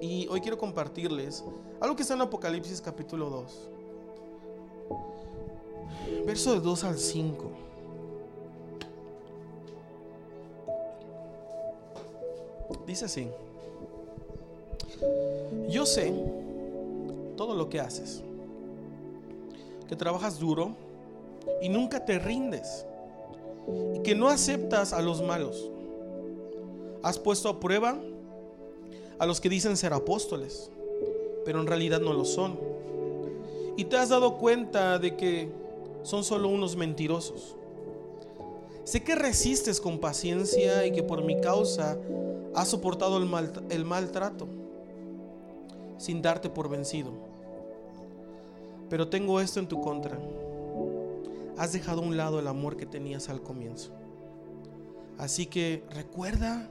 Y hoy quiero compartirles algo que está en Apocalipsis capítulo 2. Verso de 2 al 5. Dice así. Yo sé todo lo que haces. Que trabajas duro y nunca te rindes. Y que no aceptas a los malos. Has puesto a prueba a los que dicen ser apóstoles, pero en realidad no lo son. Y te has dado cuenta de que son solo unos mentirosos. Sé que resistes con paciencia y que por mi causa has soportado el, el maltrato sin darte por vencido. Pero tengo esto en tu contra. Has dejado a un lado el amor que tenías al comienzo. Así que recuerda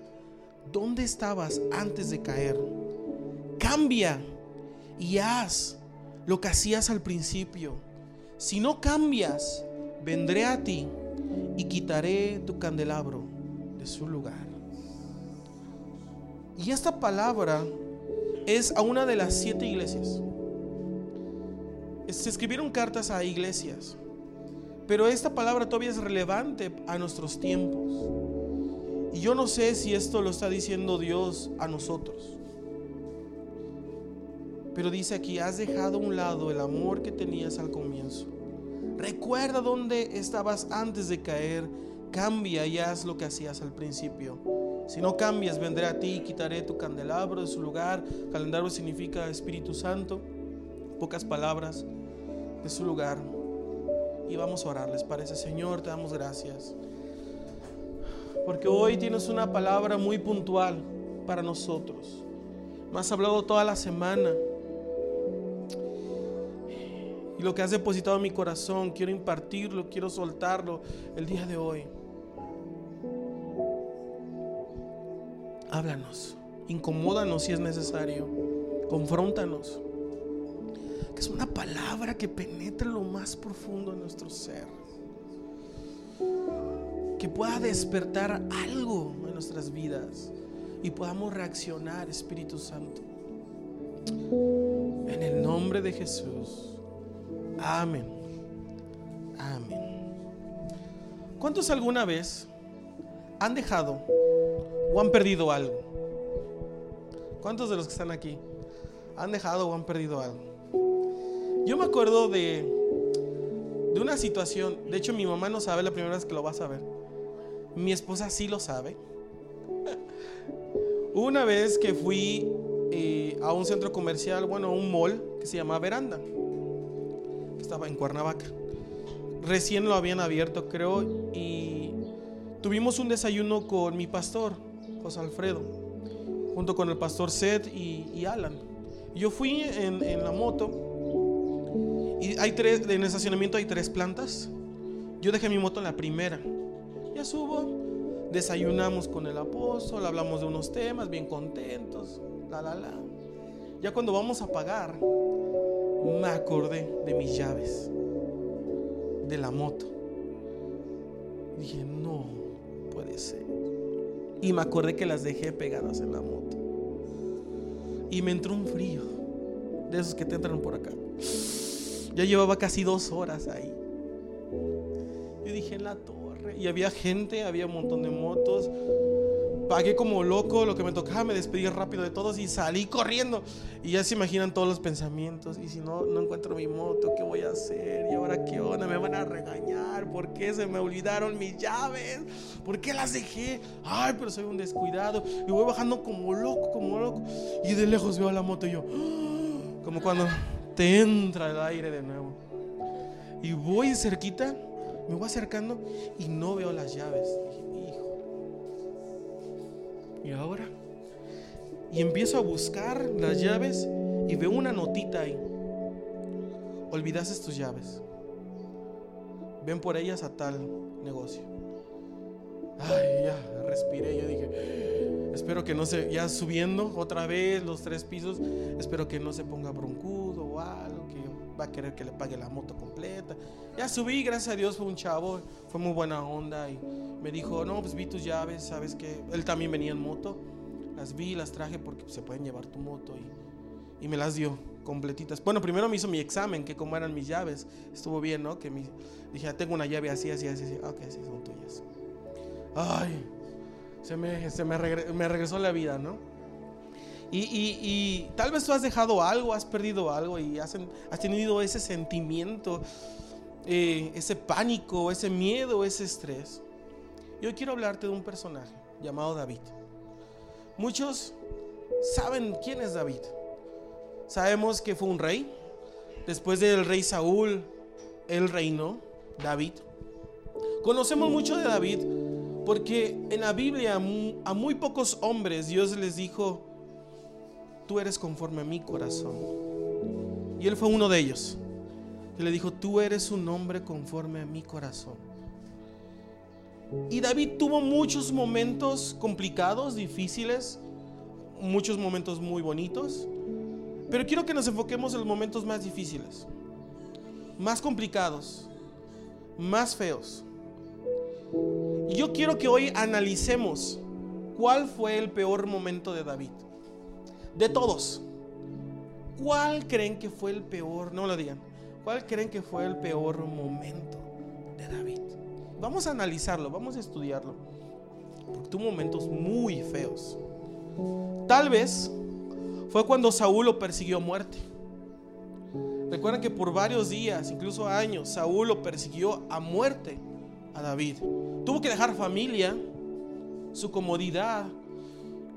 dónde estabas antes de caer. Cambia y haz lo que hacías al principio. Si no cambias, vendré a ti y quitaré tu candelabro de su lugar. Y esta palabra es a una de las siete iglesias. Se escribieron cartas a iglesias, pero esta palabra todavía es relevante a nuestros tiempos. Y yo no sé si esto lo está diciendo Dios a nosotros. Pero dice aquí, has dejado a un lado el amor que tenías al comienzo. Recuerda dónde estabas antes de caer. Cambia y haz lo que hacías al principio. Si no cambias, vendré a ti y quitaré tu candelabro de su lugar. Calendario significa Espíritu Santo. Pocas palabras de su lugar. Y vamos a orarles. Parece, Señor, te damos gracias. Porque hoy tienes una palabra muy puntual para nosotros. Me has hablado toda la semana. Y lo que has depositado en mi corazón, quiero impartirlo, quiero soltarlo el día de hoy. Háblanos, incomódanos si es necesario, confróntanos. Que es una palabra que penetre lo más profundo de nuestro ser. Que pueda despertar algo en nuestras vidas y podamos reaccionar, Espíritu Santo. En el nombre de Jesús. Amén. Amén. ¿Cuántos alguna vez han dejado o han perdido algo? ¿Cuántos de los que están aquí han dejado o han perdido algo? Yo me acuerdo de, de una situación, de hecho mi mamá no sabe la primera vez que lo va a saber. Mi esposa sí lo sabe. Una vez que fui eh, a un centro comercial, bueno, a un mall que se llama Veranda estaba en Cuernavaca. Recién lo habían abierto, creo, y tuvimos un desayuno con mi pastor, José Alfredo, junto con el pastor Seth y, Alan. Yo fui en, la moto y hay tres, en el estacionamiento hay tres plantas. Yo dejé mi moto en la primera. Ya subo, desayunamos con el apóstol, hablamos de unos temas, bien contentos, la la la. Ya cuando vamos a pagar, me acordé de mis llaves, de la moto. dije, no puede ser. Y me acordé que las dejé pegadas en la moto. Y me entró un frío, de esos que te entran por acá. Ya llevaba casi dos horas ahí. Yo dije la torre. Y había gente, había un montón de motos pagué como loco lo que me tocaba, me despedí rápido de todos y salí corriendo. Y ya se imaginan todos los pensamientos. Y si no, no encuentro mi moto, ¿qué voy a hacer? ¿Y ahora qué onda? Me van a regañar. ¿Por qué se me olvidaron mis llaves? ¿Por qué las dejé? Ay, pero soy un descuidado. Y voy bajando como loco, como loco. Y de lejos veo la moto y yo, como cuando te entra el aire de nuevo. Y voy cerquita, me voy acercando y no veo las llaves. ¿Y ahora? Y empiezo a buscar las llaves y veo una notita ahí. Olvidaste tus llaves. Ven por ellas a tal negocio. Ay, ya, respiré. Yo dije, espero que no se, ya subiendo otra vez los tres pisos, espero que no se ponga broncudo o algo, va a querer que le pague la moto completa. Ya subí, gracias a Dios, fue un chavo, fue muy buena onda y me dijo, no, pues vi tus llaves, sabes que él también venía en moto. las vi, las traje porque se pueden llevar tu moto y, y me las dio completitas. Bueno, primero me hizo mi examen, que como eran mis llaves, estuvo bien, ¿no? Que mi, dije, tengo una llave así, así, así, así. Ok, sí, son tuyas. Ay, se me, se me, me regresó la vida, ¿no? Y, tal vez tú has dejado algo, has perdido algo y has, has tenido ese sentimiento, eh, ese pánico, ese miedo, ese estrés. Yo quiero hablarte de un personaje llamado David. Muchos saben quién es David. Sabemos que fue un rey. Después del rey Saúl, él reinó, David. Conocemos mucho de David porque en la Biblia a muy pocos hombres Dios les dijo, tú eres conforme a mi corazón. Y él fue uno de ellos. Que le dijo, tú eres un hombre conforme a mi corazón. Y David tuvo muchos momentos complicados, difíciles, muchos momentos muy bonitos. Pero quiero que nos enfoquemos en los momentos más difíciles, más complicados, más feos. Yo quiero que hoy analicemos cuál fue el peor momento de David de todos, ¿cuál creen que fue el peor? No lo digan. ¿Cuál creen que fue el peor momento de David? Vamos a analizarlo, vamos a estudiarlo. Porque tuvo momentos muy feos. Tal vez fue cuando Saúl lo persiguió a muerte. Recuerden que por varios días, incluso años, Saúl lo persiguió a muerte a David. Tuvo que dejar familia, su comodidad,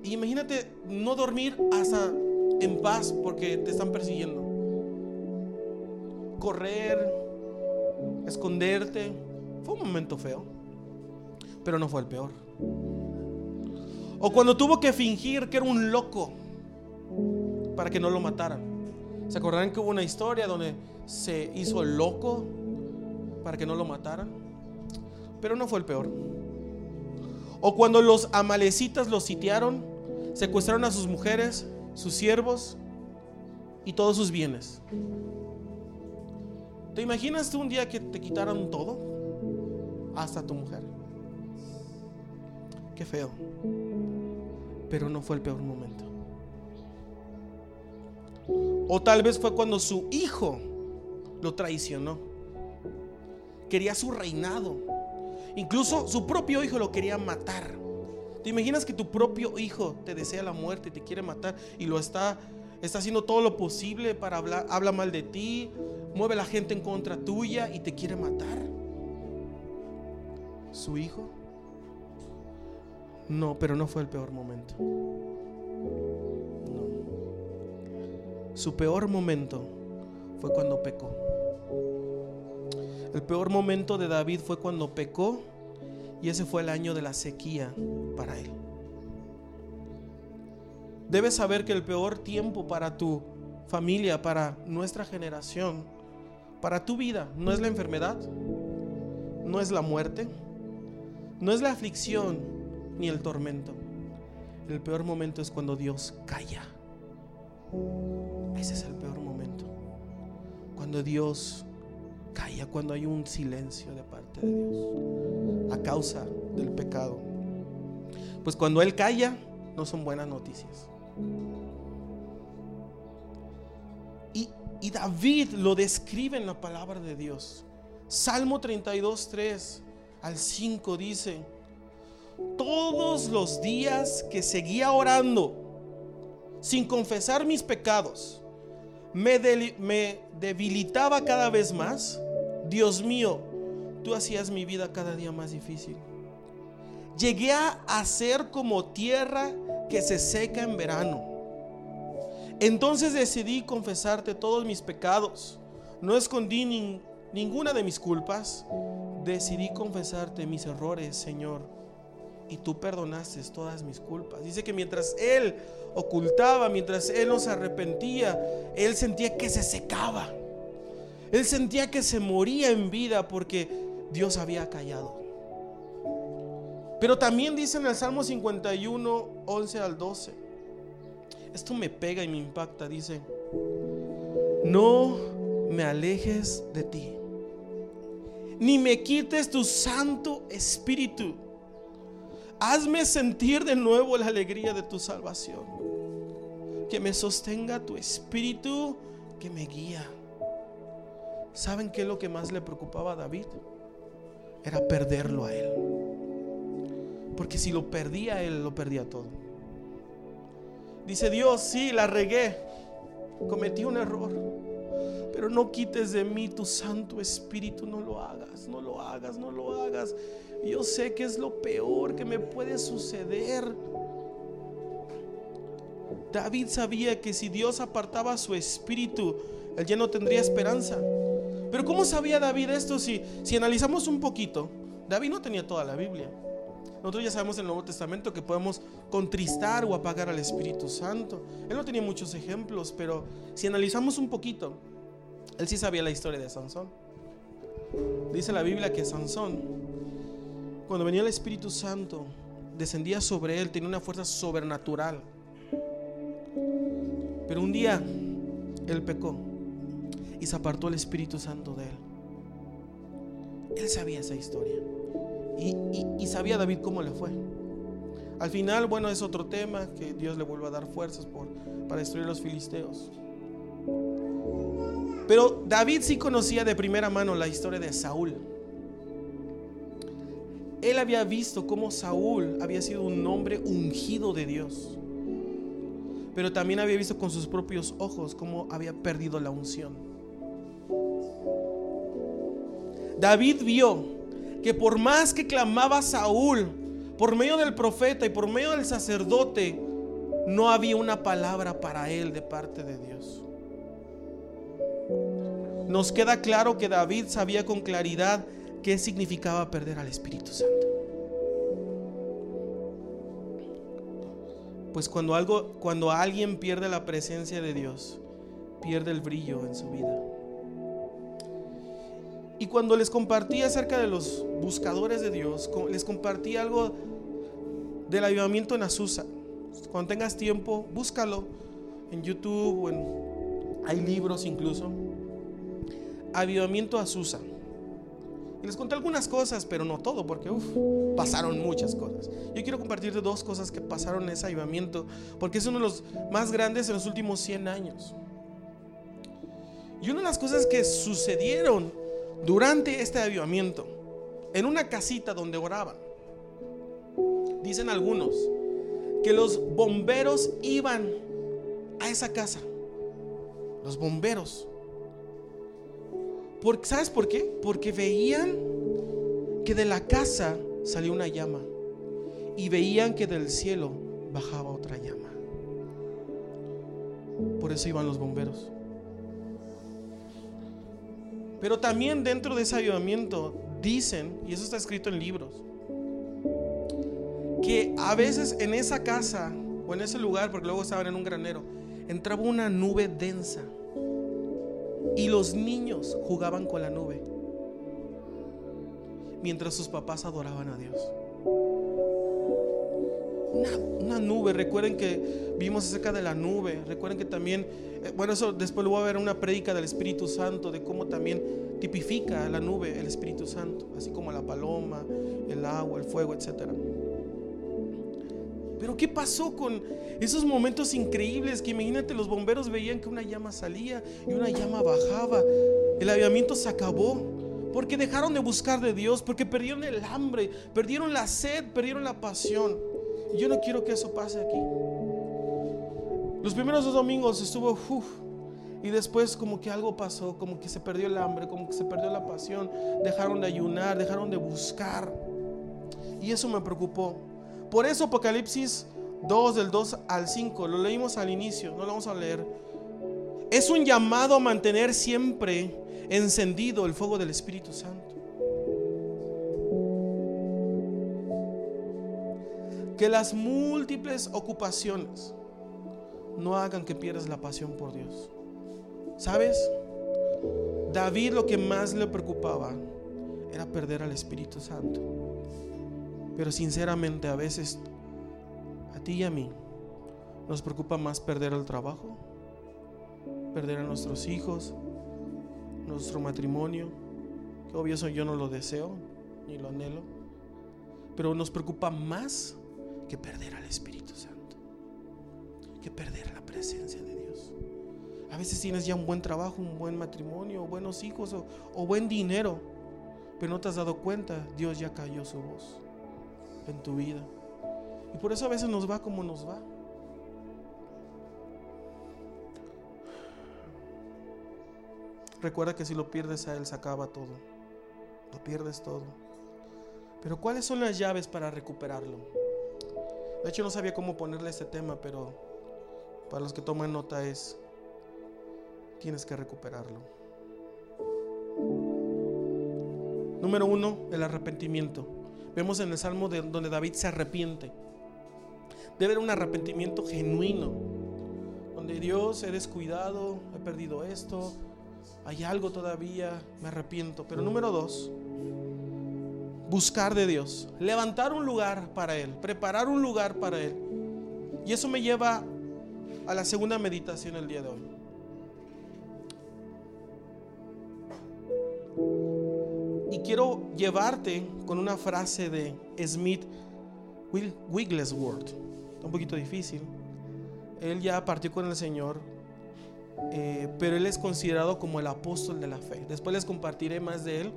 imagínate no dormir hasta en paz porque te están persiguiendo. Correr, esconderte. Fue un momento feo, pero no fue el peor. O cuando tuvo que fingir que era un loco para que no lo mataran. ¿Se acordarán que hubo una historia donde se hizo loco para que no lo mataran? Pero no fue el peor. O cuando los amalecitas los sitiaron secuestraron a sus mujeres, sus siervos y todos sus bienes. ¿Te imaginas tú un día que te quitaran todo? Hasta tu mujer. Qué feo. Pero no fue el peor momento. O tal vez fue cuando su hijo lo traicionó. Quería su reinado. Incluso su propio hijo lo quería matar. ¿Te imaginas que tu propio hijo te desea la muerte te quiere matar y lo está, está haciendo todo lo posible para hablar, habla mal de ti, mueve la gente en contra tuya y te quiere matar? ¿Su hijo? No, pero no fue el peor momento. No. Su peor momento fue cuando pecó. El peor momento de David fue cuando pecó y ese fue el año de la sequía para él. Debes saber que el peor tiempo para tu familia, para nuestra generación, para tu vida, no es la enfermedad, no es la muerte, no es la aflicción ni el tormento. El peor momento es cuando Dios calla. Ese es el peor momento. Cuando Dios calla, cuando hay un silencio de parte de Dios a causa del pecado. Pues cuando Él calla, no son buenas noticias. Y, David lo describe en la palabra de Dios. Salmo 32, 3 al 5 dice, todos los días que seguía orando, sin confesar mis pecados, me debilitaba cada vez más, Dios mío, tú hacías mi vida cada día más difícil. Llegué a ser como tierra que se seca en verano. Entonces decidí confesarte todos mis pecados. No escondí ninguna de mis culpas. Decidí confesarte mis errores, Señor. Y tú perdonaste todas mis culpas. Dice que mientras Él ocultaba, mientras Él no se arrepentía, Él sentía que se secaba. Él sentía que se moría en vida porque Dios había callado. Pero también dice en el Salmo 51, 11 al 12. Esto me pega y me impacta. Dice, no me alejes de ti, ni me quites tu Santo Espíritu. Hazme sentir de nuevo la alegría de tu salvación. Que me sostenga tu espíritu que me guía. ¿Saben qué es lo que más le preocupaba a David? Era perderlo a él. Porque si lo perdía él, lo perdía todo. Dice Dios, sí, la regué. Cometí un error. Pero no quites de mí tu Santo Espíritu. No lo hagas, no lo hagas, no lo hagas. Yo sé que es lo peor que me puede suceder. David sabía que si Dios apartaba su espíritu, él ya no tendría esperanza. Pero ¿cómo sabía David esto? Si, si analizamos un poquito, David no tenía toda la Biblia. Nosotros ya sabemos en el Nuevo Testamento que podemos contristar o apagar al Espíritu Santo. Él no tenía muchos ejemplos, pero si analizamos un poquito, él sí sabía la historia de Sansón. Dice la Biblia que Sansón, cuando venía el Espíritu Santo, descendía sobre él, tenía una fuerza sobrenatural. Pero un día él pecó y se apartó el Espíritu Santo de él. Él sabía esa historia. Y, sabía David cómo le fue. Al final, bueno, es otro tema, que Dios le vuelva a dar fuerzas por, para destruir los filisteos. Pero David sí conocía de primera mano la historia de Saúl. Él había visto cómo Saúl había sido un hombre ungido de Dios. Pero también había visto con sus propios ojos cómo había perdido la unción. David vio que por más que clamaba Saúl, por medio del profeta y por medio del sacerdote, no había una palabra para él de parte de Dios. Nos queda claro que David sabía con claridad qué significaba perder al Espíritu Santo. Pues cuando algo cuando alguien pierde la presencia de Dios, pierde el brillo en su vida. Y cuando les compartí acerca de los buscadores de Dios, les compartí algo del avivamiento en Azusa. Cuando tengas tiempo, búscalo en YouTube o hay libros incluso. Avivamiento Azusa. Les conté algunas cosas, pero no todo, porque pasaron muchas cosas. Yo quiero compartirte dos cosas que pasaron en ese avivamiento, porque es uno de los más grandes en los últimos 100 años. Y una de las cosas que sucedieron durante este avivamiento, en una casita donde oraban, dicen algunos que los bomberos iban a esa casa. Los bomberos. ¿Sabes por qué? Porque veían que de la casa salió una llama y veían que del cielo bajaba otra llama. Por eso iban los bomberos. Pero también dentro de ese avivamiento dicen, y eso está escrito en libros, que a veces en esa casa o en ese lugar, porque luego estaban en un granero, entraba una nube densa y los niños jugaban con la nube mientras sus papás adoraban a Dios. Una, nube, recuerden que vimos acerca de la nube, recuerden que también, eh, bueno, eso después lo voy a ver una prédica del Espíritu Santo, de cómo también tipifica la nube el Espíritu Santo, así como la paloma, el agua, el fuego, etc. Pero ¿qué pasó con esos momentos increíbles que imagínate los bomberos veían que una llama salía y una llama bajaba? El avivamiento se acabó porque dejaron de buscar de Dios, porque perdieron el hambre, perdieron la sed, perdieron la pasión. Yo no quiero que eso pase aquí. Los primeros dos domingos estuvo, y después como que algo pasó, como que se perdió el hambre, como que se perdió la pasión, dejaron de ayunar, dejaron de buscar. Y eso me preocupó. Por eso Apocalipsis 2 del 2 al 5, lo leímos al inicio, no lo vamos a leer. Es un llamado a mantener siempre encendido el fuego del Espíritu Santo. Que las múltiples ocupaciones no hagan que pierdas la pasión por Dios. ¿Sabes? David lo que más le preocupaba era perder al Espíritu Santo. Pero sinceramente a veces a ti y a mí nos preocupa más perder el trabajo, perder a nuestros hijos, nuestro matrimonio, que obvio eso yo no lo deseo ni lo anhelo Pero nos preocupa más que perder al Espíritu Santo, que perder la presencia de Dios. A veces tienes ya un buen trabajo, un buen matrimonio, buenos hijos o, o buen dinero, pero no te has dado cuenta, Dios ya cayó su voz en tu vida. Y por eso a veces nos va como nos va. Recuerda que si lo pierdes a Él se acaba todo. Lo pierdes todo. Pero ¿cuáles son las llaves para recuperarlo? De hecho no sabía cómo ponerle este tema, pero para los que toman nota es, tienes que recuperarlo. Número uno, el arrepentimiento. Vemos en el Salmo de, donde David se arrepiente. Debe haber un arrepentimiento genuino, donde Dios he descuidado, he perdido esto, hay algo todavía, me arrepiento. Pero número dos, buscar de Dios, levantar un lugar para Él, preparar un lugar para Él. Y eso me lleva a la segunda meditación el día de hoy. Y quiero llevarte con una frase de Smith Wigglesworth. Un poquito difícil. Él ya partió con el Señor, eh, pero él es considerado como el apóstol de la fe. Después les compartiré más de él.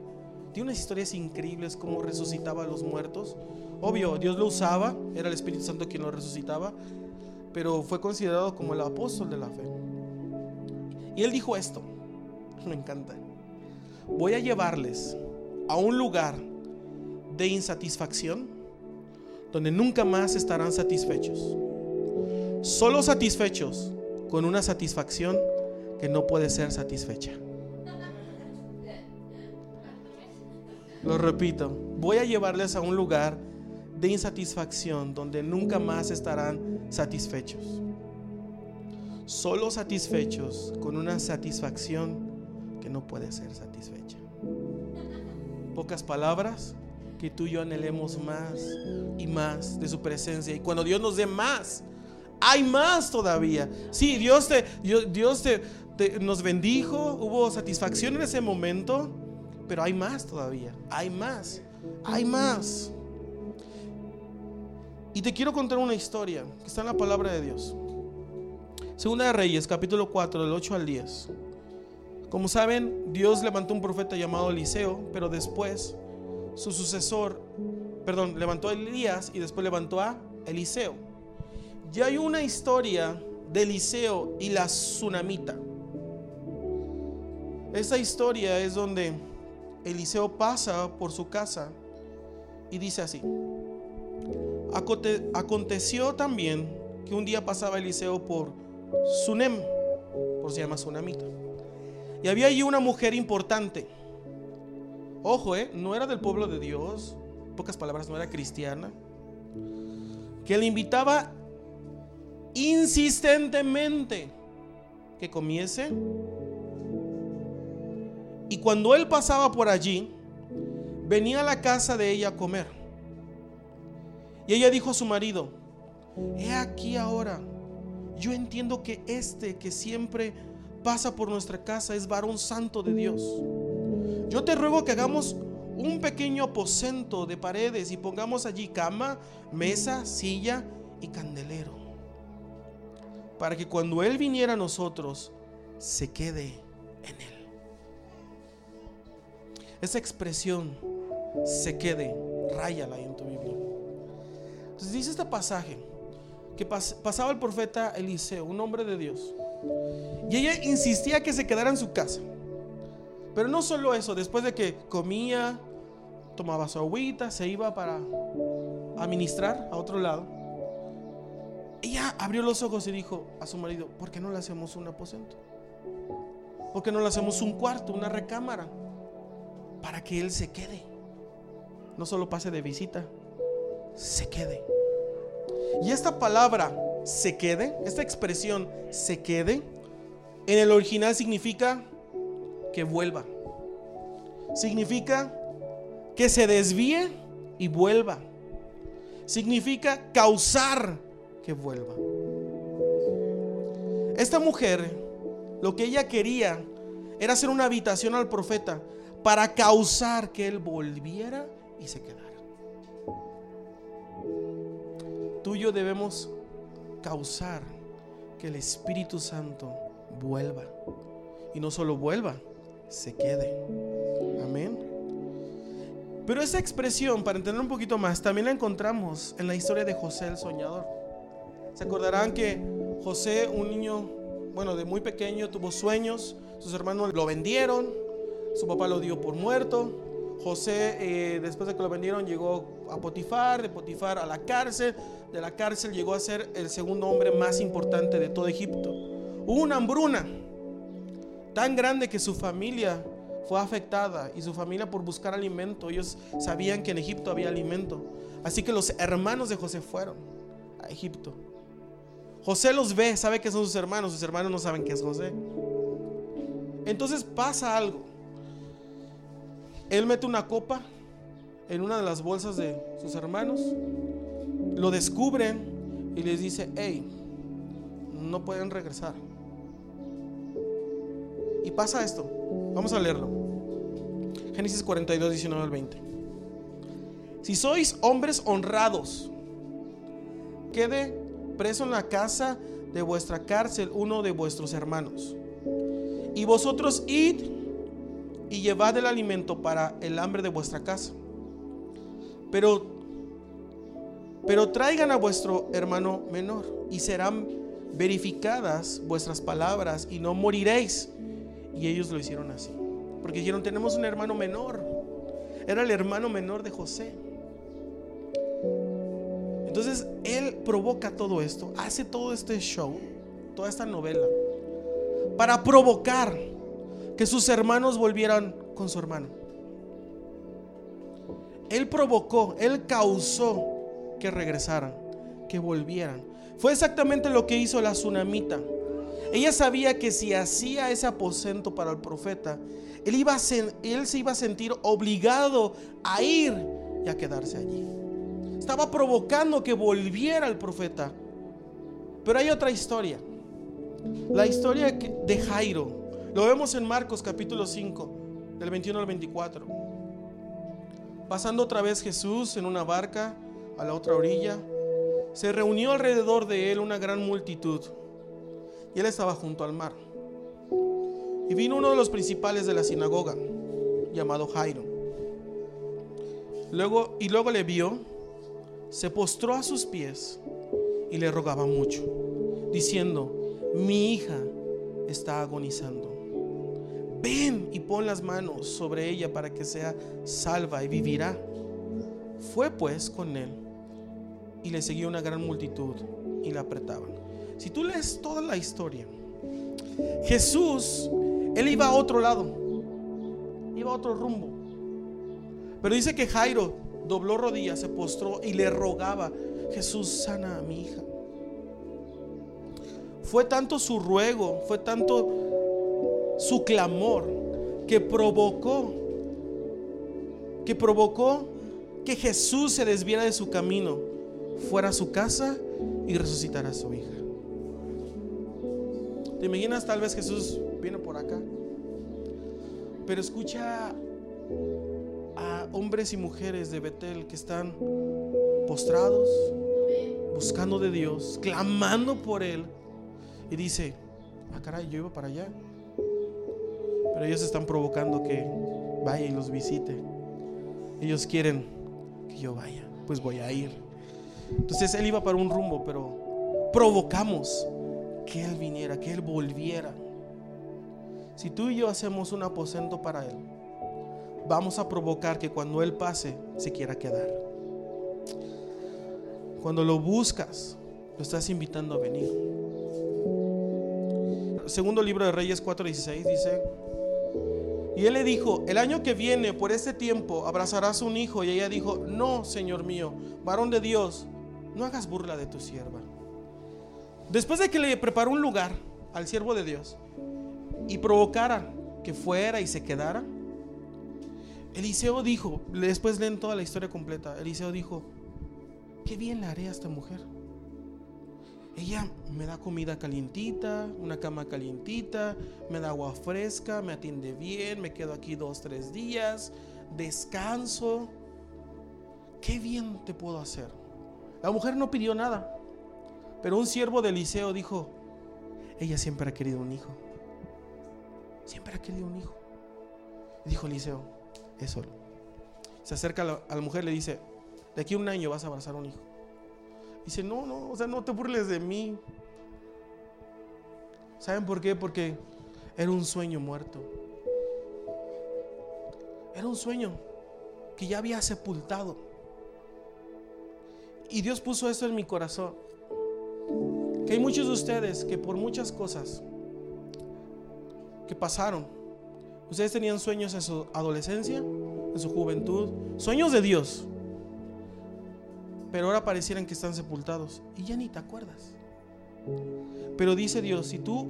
Tiene unas historias increíbles como resucitaba a los muertos. Obvio, Dios lo usaba, era el Espíritu Santo quien lo resucitaba, pero fue considerado como el apóstol de la fe. Y él dijo esto, me encanta. Voy a llevarles a un lugar de insatisfacción donde nunca más estarán satisfechos. Solo satisfechos con una satisfacción que no puede ser satisfecha. Lo repito, voy a llevarles a un lugar de insatisfacción donde nunca más estarán satisfechos. Solo satisfechos con una satisfacción que no puede ser satisfecha. Pocas palabras, que tú y yo anhelemos más y más de su presencia. Y cuando Dios nos dé más, hay más todavía. Sí, Dios, te, Dios te, nos bendijo, hubo satisfacción en ese momento, pero hay más todavía. Hay más, hay más. Y te quiero contar una historia que está en la palabra de Dios. Segunda de Reyes, capítulo 4, del 8 al 10. Como saben, Dios levantó un profeta llamado Eliseo, pero después su sucesor, perdón, levantó a Elías y después levantó a Eliseo. Ya hay una historia de Eliseo y la tsunamita. Esa historia es donde Eliseo pasa por su casa y dice así. Aconteció también que un día pasaba Eliseo por Sunem, por se llama Tsunamita. Y había allí una mujer importante. Ojo, eh, no era del pueblo de Dios, pocas palabras, no era cristiana, que le invitaba insistentemente que comiese. Y cuando él pasaba por allí, venía a la casa de ella a comer. Y ella dijo a su marido, he aquí ahora, yo entiendo que este que siempre pasa por nuestra casa es varón santo de Dios. Yo te ruego que hagamos un pequeño aposento de paredes y pongamos allí cama, mesa, silla y candelero para que cuando Él viniera a nosotros, se quede en Él. Esa expresión, se quede, ráyala en tu Biblia. Entonces dice este pasaje que pasaba el profeta Eliseo, un hombre de Dios, y ella insistía que se quedara en su casa. Pero no solo eso, después de que comía, tomaba su agüita, se iba para administrar a otro lado ella abrió los ojos y dijo a su marido, ¿por qué no le hacemos un aposento? ¿Por qué no le hacemos un cuarto, una recámara? Para que él se quede. No solo pase de visita, se quede. Y esta palabra, se quede, esta expresión, se quede, en el original significa que vuelva. Significa que se desvíe y vuelva. Significa causar que vuelva. Esta mujer, lo que ella quería era hacer una habitación al profeta para causar que él volviera y se quedara. tú y yo debemos causar que el Espíritu Santo vuelva. Y no solo vuelva, se quede. Amén. Pero esa expresión, para entender un poquito más, también la encontramos en la historia de José el Soñador. Se acordarán que José, un niño, bueno, de muy pequeño, tuvo sueños, sus hermanos lo vendieron, su papá lo dio por muerto. José, eh, después de que lo vendieron, llegó a Potifar, de Potifar a la cárcel, de la cárcel llegó a ser el segundo hombre más importante de todo Egipto. Hubo una hambruna tan grande que su familia fue afectada y su familia por buscar alimento, ellos sabían que en Egipto había alimento. Así que los hermanos de José fueron a Egipto. José los ve, sabe que son sus hermanos, sus hermanos no saben que es José. Entonces pasa algo. Él mete una copa en una de las bolsas de sus hermanos, lo descubren y les dice, hey, no pueden regresar. Y pasa esto, vamos a leerlo. Génesis 42, 19 al 20. Si sois hombres honrados, quede preso en la casa de vuestra cárcel uno de vuestros hermanos. Y vosotros id y llevad el alimento para el hambre de vuestra casa. Pero pero traigan a vuestro hermano menor y serán verificadas vuestras palabras y no moriréis. Y ellos lo hicieron así. Porque dijeron, tenemos un hermano menor. Era el hermano menor de José. Entonces él provoca todo esto, hace todo este show, toda esta novela, para provocar que sus hermanos volvieran con su hermano. Él provocó, él causó que regresaran, que volvieran. Fue exactamente lo que hizo la tsunamita. Ella sabía que si hacía ese aposento para el profeta, él, iba él se iba a sentir obligado a ir y a quedarse allí. Estaba provocando que volviera el profeta. Pero hay otra historia. La historia de Jairo. Lo vemos en Marcos capítulo 5, del 21 al 24. Pasando otra vez Jesús en una barca a la otra orilla, se reunió alrededor de él una gran multitud y él estaba junto al mar. Y vino uno de los principales de la sinagoga, llamado Jairo. Luego, y luego le vio, se postró a sus pies y le rogaba mucho, diciendo, mi hija está agonizando. Ven y pon las manos sobre ella para que sea salva y vivirá. Fue pues con él y le seguía una gran multitud y la apretaban. Si tú lees toda la historia, Jesús, él iba a otro lado, iba a otro rumbo. Pero dice que Jairo dobló rodillas, se postró y le rogaba, Jesús sana a mi hija. Fue tanto su ruego, fue tanto su clamor que provocó, que provocó que Jesús se desviara de su camino, fuera a su casa y resucitara a su hija. ¿Te imaginas tal vez Jesús viene por acá? Pero escucha a hombres y mujeres de Betel que están postrados, buscando de Dios, clamando por Él. Y dice, ah caray, yo iba para allá. Pero ellos están provocando que vaya y los visite. Ellos quieren que yo vaya, pues voy a ir. Entonces Él iba para un rumbo, pero provocamos que Él viniera, que Él volviera. Si tú y yo hacemos un aposento para Él, vamos a provocar que cuando Él pase se quiera quedar. Cuando lo buscas, lo estás invitando a venir. Segundo libro de Reyes 4:16 dice, y él le dijo, el año que viene, por este tiempo, abrazarás un hijo. Y ella dijo, no, Señor mío, varón de Dios, no hagas burla de tu sierva. Después de que le preparó un lugar al siervo de Dios y provocara que fuera y se quedara, Eliseo dijo, después leen toda la historia completa, Eliseo dijo, qué bien le haré a esta mujer. Ella me da comida calientita, una cama calientita, me da agua fresca, me atiende bien, me quedo aquí dos, tres días, descanso. ¿Qué bien te puedo hacer? La mujer no pidió nada, pero un siervo de Eliseo dijo, ella siempre ha querido un hijo. Siempre ha querido un hijo. Dijo Eliseo, eso. Se acerca a la, a mujer y le dice, de aquí a un año vas a abrazar un hijo. Dice, no, no, o sea, no te burles de mí. ¿Saben por qué? Porque era un sueño muerto. Era un sueño que ya había sepultado. Y Dios puso eso en mi corazón. Que hay muchos de ustedes que por muchas cosas que pasaron, ustedes tenían sueños en su adolescencia, en su juventud, sueños de Dios. Pero ahora parecieran que están sepultados y ya ni te acuerdas. Pero dice Dios, si tú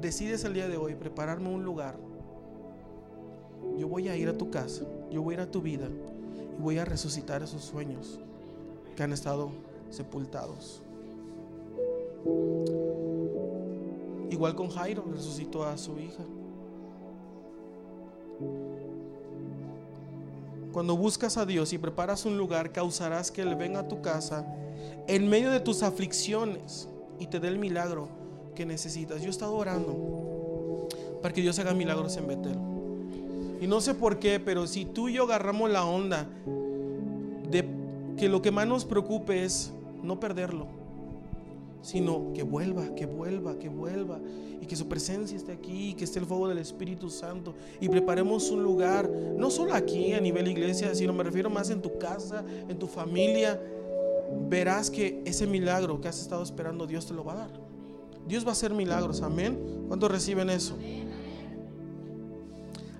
decides el día de hoy prepararme un lugar, yo voy a ir a tu casa, yo voy a ir a tu vida y voy a resucitar esos sueños que han estado sepultados. Igual con Jairo, resucitó a su hija. Cuando buscas a Dios y preparas un lugar, causarás que Él venga a tu casa en medio de tus aflicciones y te dé el milagro que necesitas. Yo he estado orando para que Dios haga milagros en Betel. Y no sé por qué, pero si tú y yo agarramos la onda de que lo que más nos preocupe es no perderlo, sino que vuelva, que vuelva, que vuelva y que su presencia esté aquí, que esté el fuego del Espíritu Santo y preparemos un lugar, no solo aquí a nivel iglesia, sino me refiero más en tu casa, en tu familia, verás que ese milagro que has estado esperando Dios te lo va a dar. Dios va a hacer milagros, amén. ¿Cuántos reciben eso?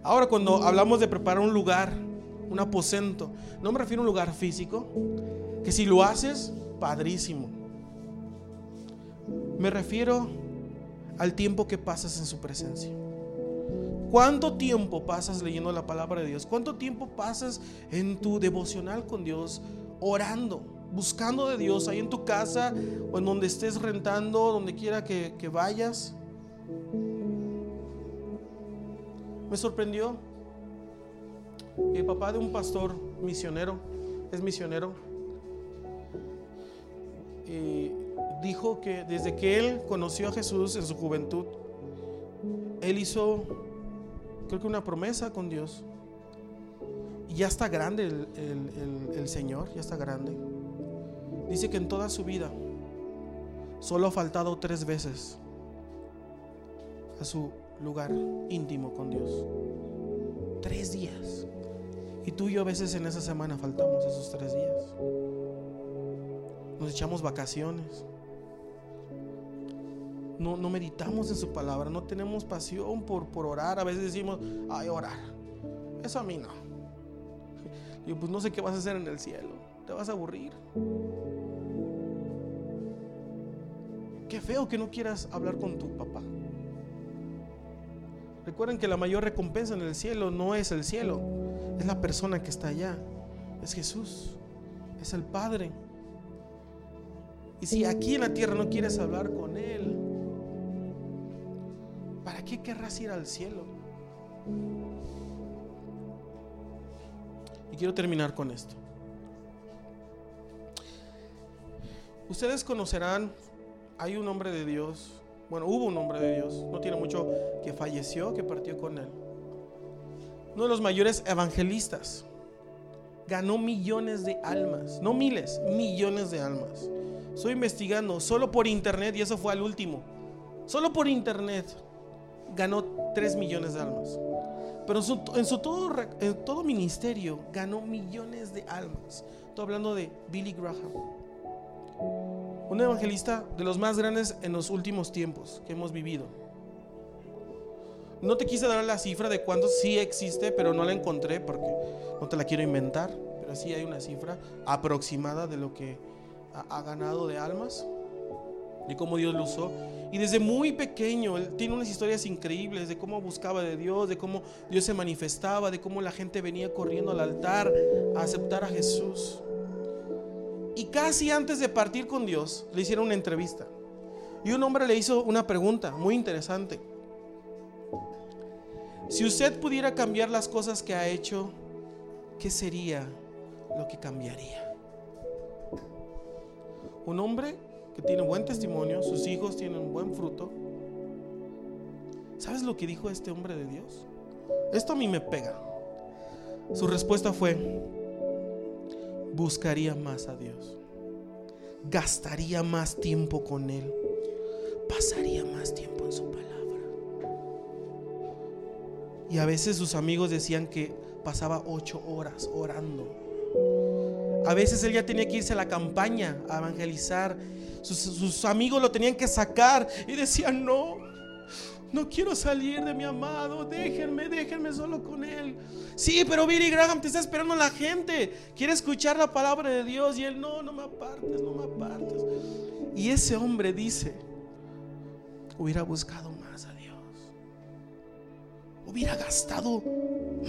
Ahora cuando hablamos de preparar un lugar, un aposento, no me refiero a un lugar físico, que si lo haces, padrísimo. Me refiero al tiempo que pasas en su presencia. ¿Cuánto tiempo pasas leyendo la palabra de Dios? ¿Cuánto tiempo pasas en tu devocional con Dios, orando, buscando de Dios ahí en tu casa o en donde estés rentando, donde quiera que, vayas? Me sorprendió. El papá de un pastor misionero, es misionero, y dijo que desde que él conoció a Jesús en su juventud, él hizo, creo que una promesa con Dios. Y ya está grande el, el- Señor, ya está grande. Dice que en toda su vida solo ha faltado tres veces a su lugar íntimo con Dios. Tres días. Y tú y yo a veces en esa semana faltamos esos tres días. Nos echamos vacaciones. No, no meditamos en su palabra, no tenemos pasión por, por orar. A veces decimos, ay, orar. Eso a mí no. Y pues no sé qué vas a hacer en el cielo. Te vas a aburrir. Qué feo que no quieras hablar con tu papá. Recuerden que la mayor recompensa en el cielo no es el cielo, es la persona que está allá. Es Jesús, es el Padre. Y si aquí en la tierra no quieres hablar con Él, ¿para qué querrás ir al cielo? Y quiero terminar con esto. Ustedes conocerán, hay un hombre de Dios, bueno, hubo un hombre de Dios, no tiene mucho que falleció, que partió con él. Uno de los mayores evangelistas. Ganó millones de almas, no miles, millones de almas. Estoy investigando solo por internet y eso fue al último. Solo por internet ganó 3 millones de almas. Pero su, en su todo, en todo ministerio ganó millones de almas. Estoy hablando de Billy Graham. Un evangelista de los más grandes en los últimos tiempos que hemos vivido. No te quise dar la cifra de cuántos sí existe, pero no la encontré porque no te la quiero inventar. Pero sí hay una cifra aproximada de lo que ha, ha ganado de almas y cómo Dios lo usó. Y desde muy pequeño, él tiene unas historias increíbles de cómo buscaba de Dios, de cómo Dios se manifestaba, de cómo la gente venía corriendo al altar a aceptar a Jesús. Y casi antes de partir con Dios, le hicieron una entrevista. Y un hombre le hizo una pregunta muy interesante. Si usted pudiera cambiar las cosas que ha hecho, ¿qué sería lo que cambiaría? Un hombre tiene buen testimonio, sus hijos tienen buen fruto. ¿Sabes lo que dijo este hombre de Dios? Esto a mí me pega. Su respuesta fue, buscaría más a Dios, gastaría más tiempo con Él, pasaría más tiempo en su palabra. Y a veces sus amigos decían que pasaba ocho horas orando. A veces él ya tenía que irse a la campaña a evangelizar. Sus, amigos lo tenían que sacar y decían, no, no quiero salir de mi amado, déjenme, déjenme solo con él. Sí, pero Billy Graham te está esperando la gente. Quiere escuchar la palabra de Dios y él, no, no me apartes, no me apartes. Y ese hombre dice, hubiera buscado más a Dios. Hubiera gastado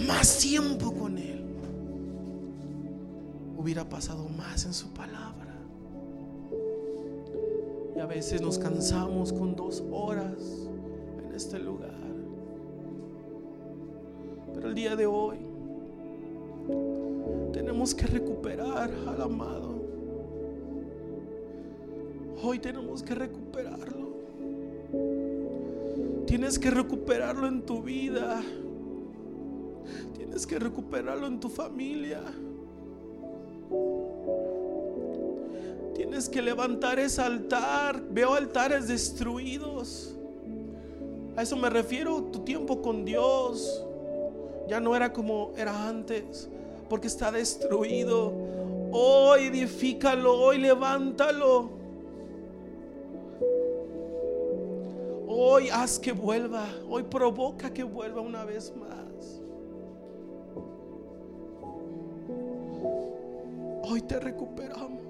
más tiempo con él. Hubiera pasado más en su palabra. Y a veces nos cansamos con dos horas en este lugar. Pero el día de hoy tenemos que recuperar al amado. Hoy tenemos que recuperarlo. Tienes que recuperarlo en tu vida. Tienes que recuperarlo en tu familia. Tienes que levantar ese altar. Veo altares destruidos. A eso me refiero, tu tiempo con Dios ya no era como era antes, porque está destruido. Hoy edifícalo, hoy levántalo. Hoy haz que vuelva, hoy provoca que vuelva una vez más. Hoy te recuperamos.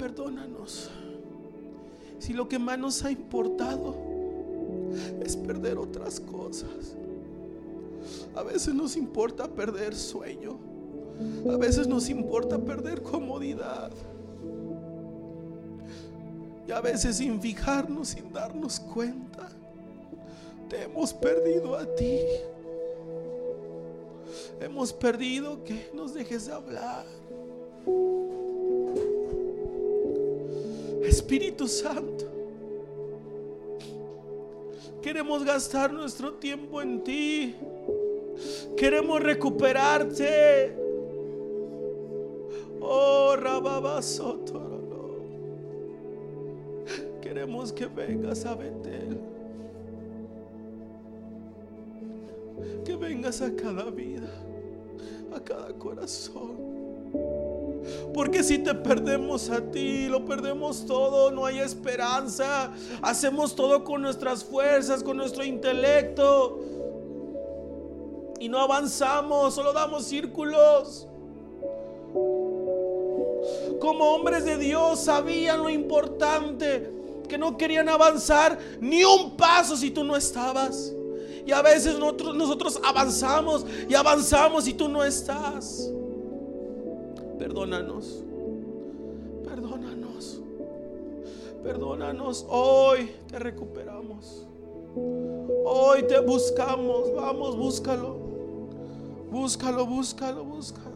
Perdónanos. Si lo que más nos ha importado es perder otras cosas. A veces nos importa perder sueño. A veces nos importa perder comodidad. Y a veces sin fijarnos, sin darnos cuenta, te hemos perdido a ti. Hemos perdido que nos dejes de hablar. Espíritu Santo, queremos gastar nuestro tiempo en ti. Queremos recuperarte. Oh, Rababasotorolo. Queremos que vengas a Betel. Que vengas a cada vida, a cada corazón. Porque si te perdemos a ti, lo perdemos todo, no hay esperanza. Hacemos todo con nuestras fuerzas, con nuestro intelecto. Y no avanzamos, solo damos círculos. Como hombres de Dios sabían lo importante, que no querían avanzar ni un paso si tú no estabas. Y a veces nosotros, avanzamos y avanzamos y tú no estás. Perdónanos. Perdónanos. Perdónanos. Hoy te recuperamos. Hoy te buscamos. Vamos, búscalo. Búscalo, búscalo, búscalo.